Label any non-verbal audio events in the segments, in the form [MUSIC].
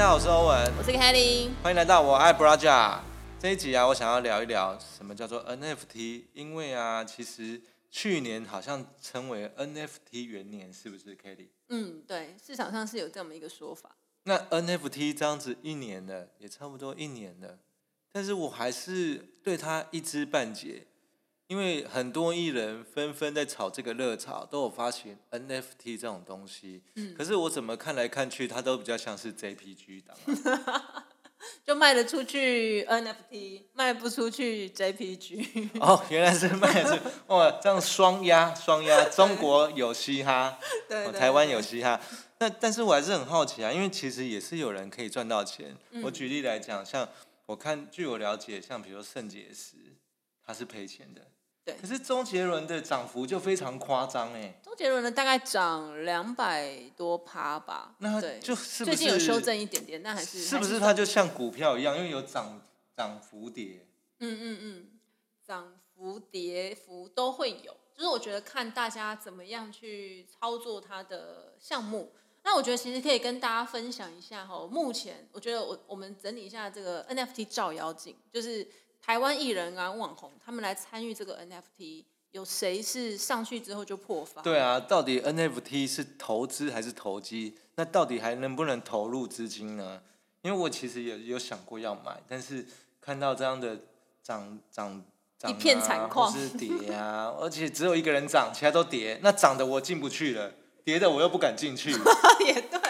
家好，我是欧文，我是 Kelly。欢迎来到我爱 Braja 这一集啊，我想要聊一聊什么叫做 NFT，因为啊，其实去年好像称为 NFT 元年，是不是 Kelly？嗯，对，市场上是有这么一个说法。那 NFT 这样子一年了，也差不多一年了，但是我还是对它一知半解。因为很多艺人纷纷在炒这个热潮，都有发行 NFT 这种东西。嗯。可是我怎么看来看去，它都比较像是 JPG 档。[LAUGHS] 就卖得出去 NFT，卖不出去 JPG。哦，原来是卖的是 [LAUGHS] 哇，这样双压双压，中国有嘻哈，对台湾有嘻哈。那但是我还是很好奇啊，因为其实也是有人可以赚到钱。我举例来讲，像我看据我了解，像比如说肾结石，他是赔钱的。可是周杰伦的涨幅就非常夸张哎，周杰伦的大概涨两百多趴吧，那就是最近有修正一点点，但还是是不是它就像股票一样，因为有涨涨幅跌，嗯嗯嗯，涨幅跌幅都会有，就是我觉得看大家怎么样去操作它的项目，那我觉得其实可以跟大家分享一下哈，目前我觉得我我们整理一下这个 NFT 照妖镜，就是。台湾艺人啊，网红，他们来参与这个 NFT，有谁是上去之后就破发？对啊，到底 NFT 是投资还是投机？那到底还能不能投入资金呢？因为我其实也有想过要买，但是看到这样的涨涨涨，一片惨况，是跌啊，[LAUGHS] 而且只有一个人涨，其他都跌，那涨的我进不去了，跌的我又不敢进去。[LAUGHS] 也对。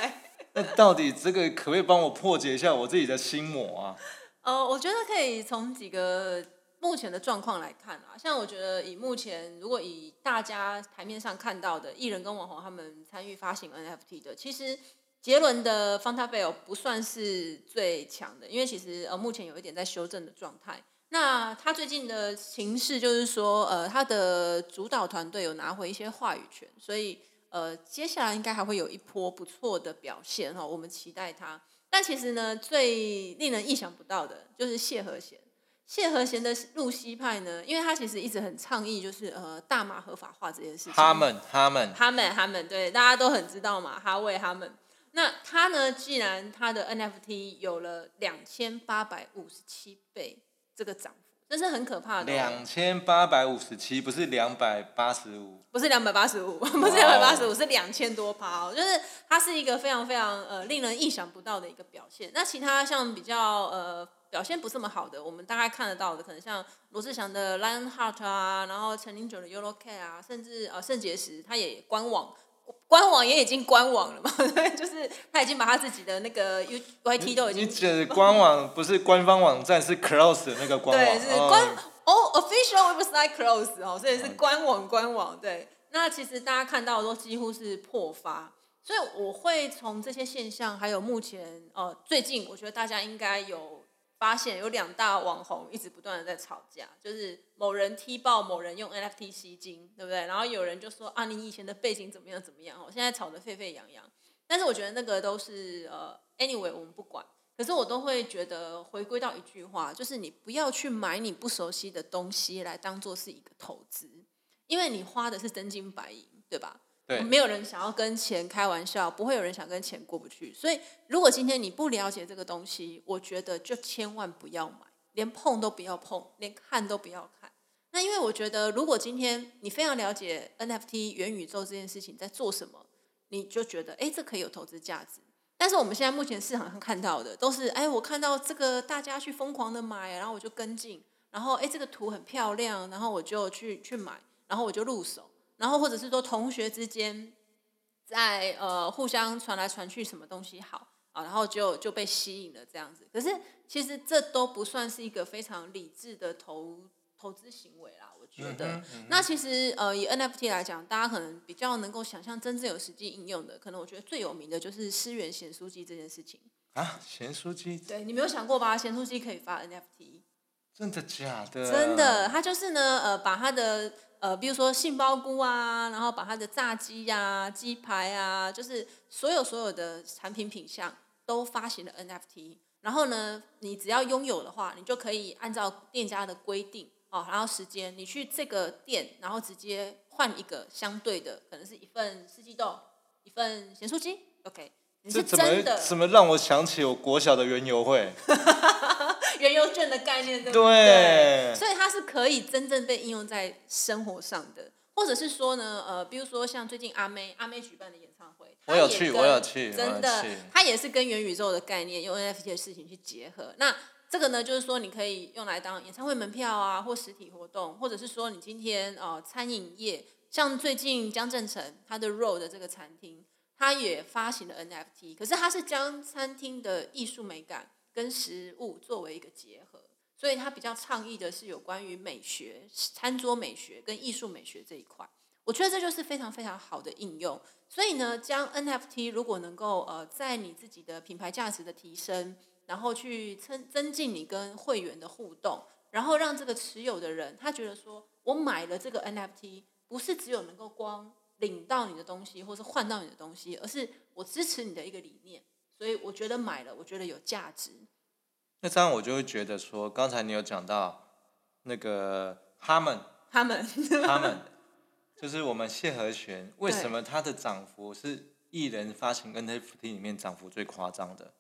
那到底这个可不可以帮我破解一下我自己的心魔啊？呃，我觉得可以从几个目前的状况来看啊，像我觉得以目前如果以大家台面上看到的艺人跟网红他们参与发行 NFT 的，其实杰伦的 f a n t a b e l 不算是最强的，因为其实呃目前有一点在修正的状态。那他最近的形势就是说，呃，他的主导团队有拿回一些话语权，所以呃接下来应该还会有一波不错的表现哈，我们期待他。但其实呢，最令人意想不到的就是谢和弦。谢和弦的露西派呢，因为他其实一直很倡议，就是呃大麻合法化这件事情。他们，他们，他们，他们，对，大家都很知道嘛，哈维他们。那他呢，既然他的 NFT 有了两千八百五十七倍这个涨。这是很可怕的。两千八百五十七，不是两百八十五，不是两百八十五，不是两百八十五，是两千多趴哦。就是它是一个非常非常呃令人意想不到的一个表现。那其他像比较呃表现不这么好的，我们大概看得到的，可能像罗志祥的 Lion Heart 啊，然后陈零九的 Yellow Cat 啊，甚至呃肾结石，他也官网。官网也已经官网了嘛？对，[LAUGHS] 就是他已经把他自己的那个 U Y T 都已经。你指官网不是官方网站，是 close 的那个官网。对，是官哦，official website close 哦，所以是官网官网。对，那其实大家看到都几乎是破发，所以我会从这些现象，还有目前呃最近，我觉得大家应该有。发现有两大网红一直不断的在吵架，就是某人踢爆某人用 NFT 吸金，对不对？然后有人就说啊，你以前的背景怎么样怎么样？哦，现在吵得沸沸扬扬。但是我觉得那个都是呃，anyway，我们不管。可是我都会觉得回归到一句话，就是你不要去买你不熟悉的东西来当做是一个投资，因为你花的是真金白银，对吧？没有人想要跟钱开玩笑，不会有人想跟钱过不去。所以，如果今天你不了解这个东西，我觉得就千万不要买，连碰都不要碰，连看都不要看。那因为我觉得，如果今天你非常了解 NFT 元宇宙这件事情在做什么，你就觉得哎，这可以有投资价值。但是我们现在目前市场上看到的都是，哎，我看到这个大家去疯狂的买，然后我就跟进，然后哎，这个图很漂亮，然后我就去去买，然后我就入手。然后或者是说同学之间在呃互相传来传去什么东西好啊，然后就就被吸引了这样子。可是其实这都不算是一个非常理智的投投资行为啦，我觉得。那其实呃以 NFT 来讲，大家可能比较能够想象真正有实际应用的，可能我觉得最有名的就是思源贤书记这件事情啊。咸酥鸡？对你没有想过吧？咸酥鸡可以发 NFT？真的假的？真的，他就是呢呃把他的。呃，比如说杏鲍菇啊，然后把它的炸鸡呀、鸡排啊，就是所有所有的产品品相都发行了 NFT。然后呢，你只要拥有的话，你就可以按照店家的规定哦，然后时间，你去这个店，然后直接换一个相对的，可能是一份四季豆，一份咸酥鸡，OK，你是这怎么真的怎么让我想起我国小的园游会？[LAUGHS] 原油券的概念，对不对所以它是可以真正被应用在生活上的，或者是说呢，呃，比如说像最近阿妹阿妹举办的演唱会，我有去我有去真的去，它也是跟元宇宙的概念用 NFT 的事情去结合。那这个呢，就是说你可以用来当演唱会门票啊，或实体活动，或者是说你今天呃餐饮业，像最近江正成他的 Roll 的这个餐厅，他也发行了 NFT，可是他是将餐厅的艺术美感跟食物作为一个结合，所以他比较倡议的是有关于美学、餐桌美学跟艺术美学这一块。我觉得这就是非常非常好的应用。所以呢，将 NFT 如果能够呃在你自己的品牌价值的提升，然后去增增进你跟会员的互动，然后让这个持有的人他觉得说，我买了这个 NFT，不是只有能够光领到你的东西，或是换到你的东西，而是我支持你的一个理念。所以我觉得买了，我觉得有价值。那这样我就会觉得说，刚才你有讲到那个他们他们他们，[LAUGHS] 就是我们谢和弦，为什么他的涨幅是艺人发行 NFT 里面涨幅最夸张的？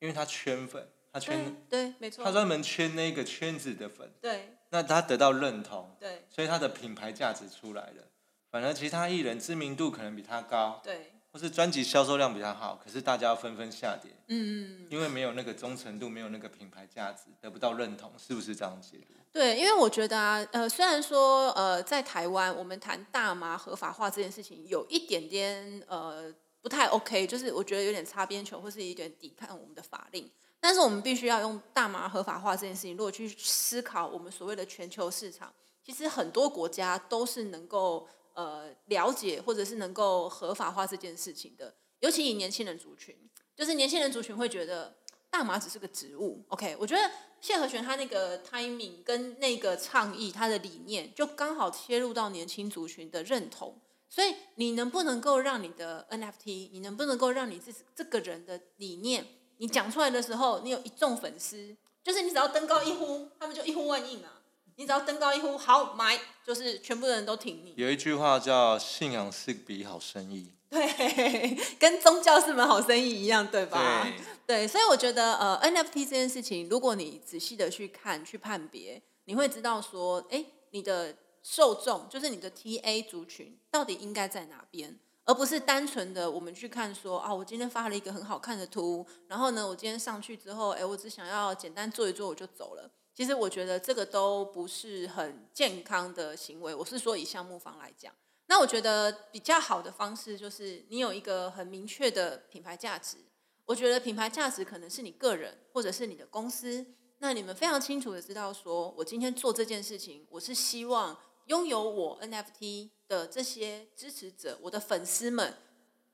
因为他圈粉，他圈对，没错他，专门圈那个圈子的粉，对那他得到认同，对所以他的品牌价值出来了。反而其他艺人知名度可能比他高，对，或是专辑销售量比他好，可是大家纷纷下跌，嗯。因为没有那个忠诚度，没有那个品牌价值，得不到认同，是不是这样解读？对，因为我觉得啊，呃，虽然说呃，在台湾我们谈大麻合法化这件事情有一点点呃不太 OK，就是我觉得有点擦边球，或是有点抵抗我们的法令。但是我们必须要用大麻合法化这件事情，如果去思考我们所谓的全球市场，其实很多国家都是能够呃了解或者是能够合法化这件事情的，尤其以年轻人族群，就是年轻人族群会觉得大麻只是个植物。OK，我觉得谢和弦他那个 timing 跟那个倡议，他的理念就刚好切入到年轻族群的认同。所以你能不能够让你的 NFT，你能不能够让你这这个人的理念，你讲出来的时候，你有一众粉丝，就是你只要登高一呼，他们就一呼万应啊。你只要登高一呼，好买，就是全部的人都挺你。有一句话叫“信仰是笔好生意 [LAUGHS] 对，跟宗教是门好生意一样，对”，吧？对，对，所以我觉得呃，NFT 这件事情，如果你仔细的去看、去判别，你会知道说，哎，你的受众就是你的 TA 族群到底应该在哪边，而不是单纯的我们去看说啊，我今天发了一个很好看的图，然后呢，我今天上去之后，哎，我只想要简单做一做我就走了。其实我觉得这个都不是很健康的行为。我是说以项目方来讲，那我觉得比较好的方式就是你有一个很明确的品牌价值。我觉得品牌价值可能是你个人或者是你的公司，那你们非常清楚的知道说，我今天做这件事情，我是希望拥有我 NFT 的这些支持者，我的粉丝们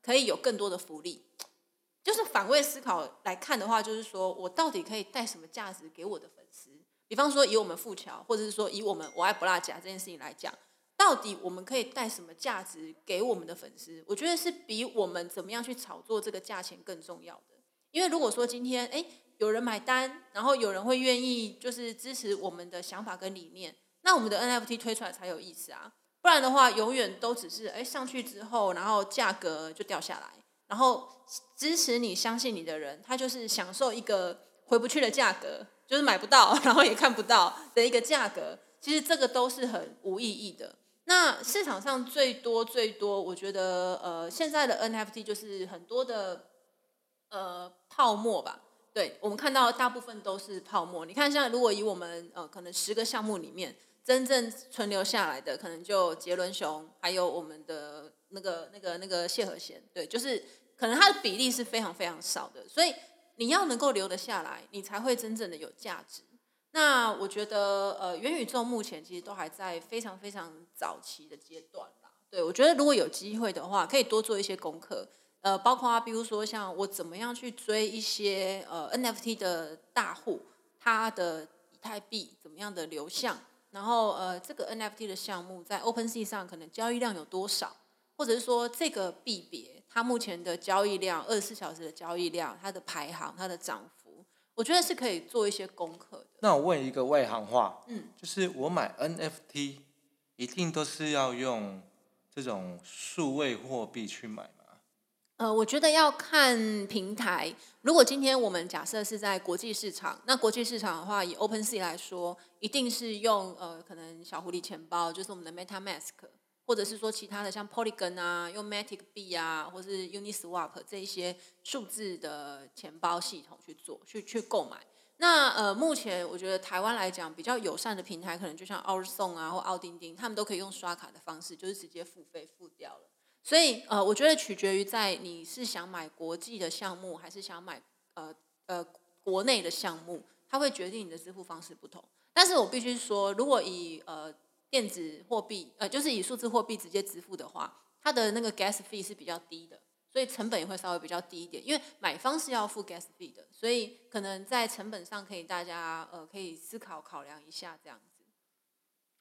可以有更多的福利。就是反位思考来看的话，就是说我到底可以带什么价值给我的粉丝？比方说，以我们富桥，或者是说以我们我爱不辣甲这件事情来讲，到底我们可以带什么价值给我们的粉丝？我觉得是比我们怎么样去炒作这个价钱更重要的。因为如果说今天哎有人买单，然后有人会愿意就是支持我们的想法跟理念，那我们的 NFT 推出来才有意思啊。不然的话，永远都只是哎上去之后，然后价格就掉下来，然后支持你、相信你的人，他就是享受一个回不去的价格。就是买不到，然后也看不到的一个价格，其实这个都是很无意义的。那市场上最多最多，我觉得呃，现在的 NFT 就是很多的呃泡沫吧。对我们看到大部分都是泡沫。你看，像如果以我们呃可能十个项目里面，真正存留下来的，可能就杰伦熊，还有我们的那个那个那个谢和弦，对，就是可能它的比例是非常非常少的，所以。你要能够留得下来，你才会真正的有价值。那我觉得，呃，元宇宙目前其实都还在非常非常早期的阶段啦。对我觉得，如果有机会的话，可以多做一些功课。呃，包括啊，比如说像我怎么样去追一些呃 NFT 的大户，他的以太币怎么样的流向，然后呃，这个 NFT 的项目在 OpenSea 上可能交易量有多少，或者是说这个币别。它目前的交易量，二十四小时的交易量，它的排行，它的涨幅，我觉得是可以做一些功课的。那我问一个外行话，嗯，就是我买 NFT 一定都是要用这种数位货币去买吗？呃，我觉得要看平台。如果今天我们假设是在国际市场，那国际市场的话，以 OpenSea 来说，一定是用呃，可能小狐狸钱包，就是我们的 MetaMask，或者是说其他的像 Polygon 啊，用 Matic 币啊，或是 Uniswap 这一些数字的钱包系统去做，去去购买。那呃，目前我觉得台湾来讲比较友善的平台，可能就像奥日送啊或奥钉钉，他们都可以用刷卡的方式，就是直接付费付掉了。所以，呃，我觉得取决于在你是想买国际的项目，还是想买呃呃国内的项目，它会决定你的支付方式不同。但是我必须说，如果以呃电子货币，呃就是以数字货币直接支付的话，它的那个 gas fee 是比较低的，所以成本也会稍微比较低一点。因为买方是要付 gas fee 的，所以可能在成本上可以大家呃可以思考考量一下这样子。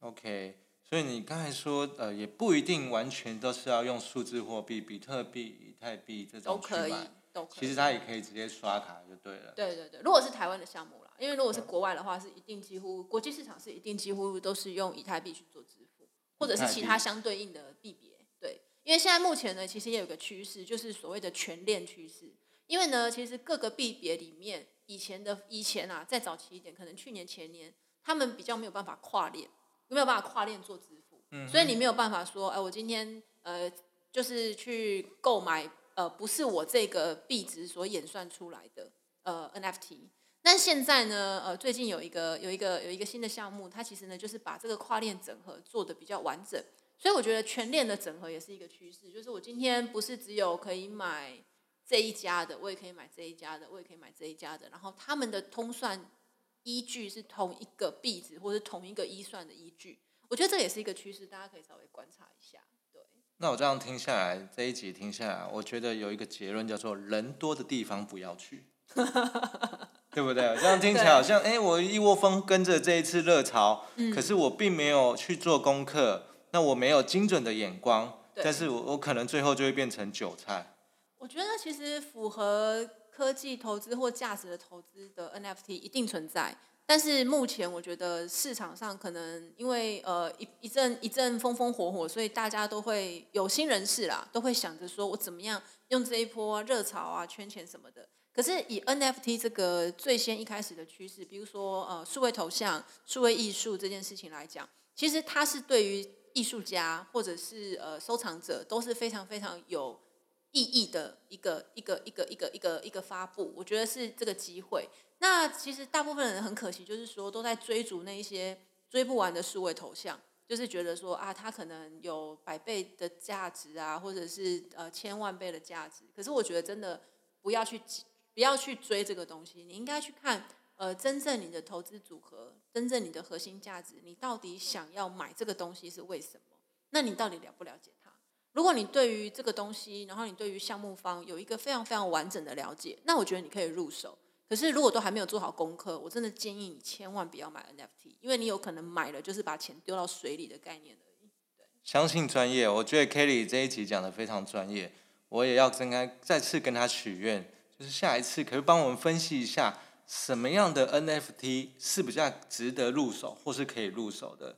OK。所以你刚才说，呃，也不一定完全都是要用数字货币，比特币、以太币这种可以，都可以。其实它也可以直接刷卡就对了。对对对，如果是台湾的项目啦，因为如果是国外的话，是一定几乎国际市场是一定几乎都是用以太币去做支付，或者是其他相对应的币别。对，因为现在目前呢，其实也有个趋势，就是所谓的全链趋势。因为呢，其实各个币别里面，以前的以前啊，再早期一点，可能去年前年，他们比较没有办法跨链。没有办法跨链做支付，所以你没有办法说，哎，我今天呃，就是去购买呃，不是我这个币值所演算出来的呃 NFT。但现在呢，呃，最近有一个有一个有一个新的项目，它其实呢就是把这个跨链整合做的比较完整。所以我觉得全链的整合也是一个趋势，就是我今天不是只有可以买这一家的，我也可以买这一家的，我也可以买这一家的，然后他们的通算。依据是同一个币值，或者同一个一算的依据，我觉得这也是一个趋势，大家可以稍微观察一下。对。那我这样听下来，这一集听下来，我觉得有一个结论叫做：人多的地方不要去，[LAUGHS] 对不对？这样听起来好像，哎，我一窝蜂跟着这一次热潮，可是我并没有去做功课，那我没有精准的眼光，但是我我可能最后就会变成韭菜。我觉得其实符合。科技投资或价值的投资的 NFT 一定存在，但是目前我觉得市场上可能因为呃一一阵一阵风风火火，所以大家都会有心人士啦，都会想着说我怎么样用这一波热潮啊圈钱什么的。可是以 NFT 这个最先一开始的趋势，比如说呃数位头像、数位艺术这件事情来讲，其实它是对于艺术家或者是呃收藏者都是非常非常有。意义的一个一个一个一个一个一个发布，我觉得是这个机会。那其实大部分人很可惜，就是说都在追逐那一些追不完的数位头像，就是觉得说啊，它可能有百倍的价值啊，或者是呃千万倍的价值。可是我觉得真的不要去不要去追这个东西，你应该去看呃真正你的投资组合，真正你的核心价值，你到底想要买这个东西是为什么？那你到底了不了解它？如果你对于这个东西，然后你对于项目方有一个非常非常完整的了解，那我觉得你可以入手。可是如果都还没有做好功课，我真的建议你千万不要买 NFT，因为你有可能买了就是把钱丢到水里的概念而已。相信专业，我觉得 Kelly 这一集讲的非常专业，我也要跟他再次跟他许愿，就是下一次可以帮我们分析一下什么样的 NFT 是比较值得入手或是可以入手的。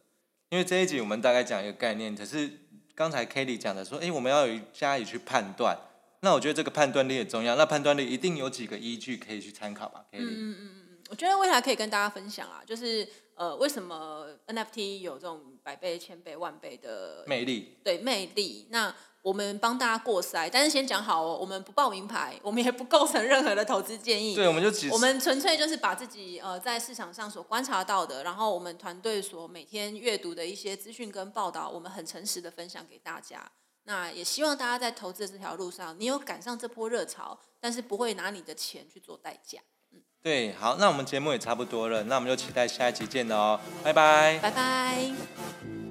因为这一集我们大概讲一个概念，可是。刚才 Kelly 讲的说，哎，我们要有加以去判断，那我觉得这个判断力也重要。那判断力一定有几个依据可以去参考吧？Kelly。嗯嗯嗯嗯，我觉得未来可以跟大家分享啊，就是呃，为什么 NFT 有这种百倍、千倍、万倍的魅力？对，魅力。那我们帮大家过筛，但是先讲好哦，我们不报名牌，我们也不构成任何的投资建议。对，我们就只我们纯粹就是把自己呃在市场上所观察到的，然后我们团队所每天阅读的一些资讯跟报道，我们很诚实的分享给大家。那也希望大家在投资这条路上，你有赶上这波热潮，但是不会拿你的钱去做代价。嗯，对，好，那我们节目也差不多了，那我们就期待下一集见哦，拜拜，拜拜。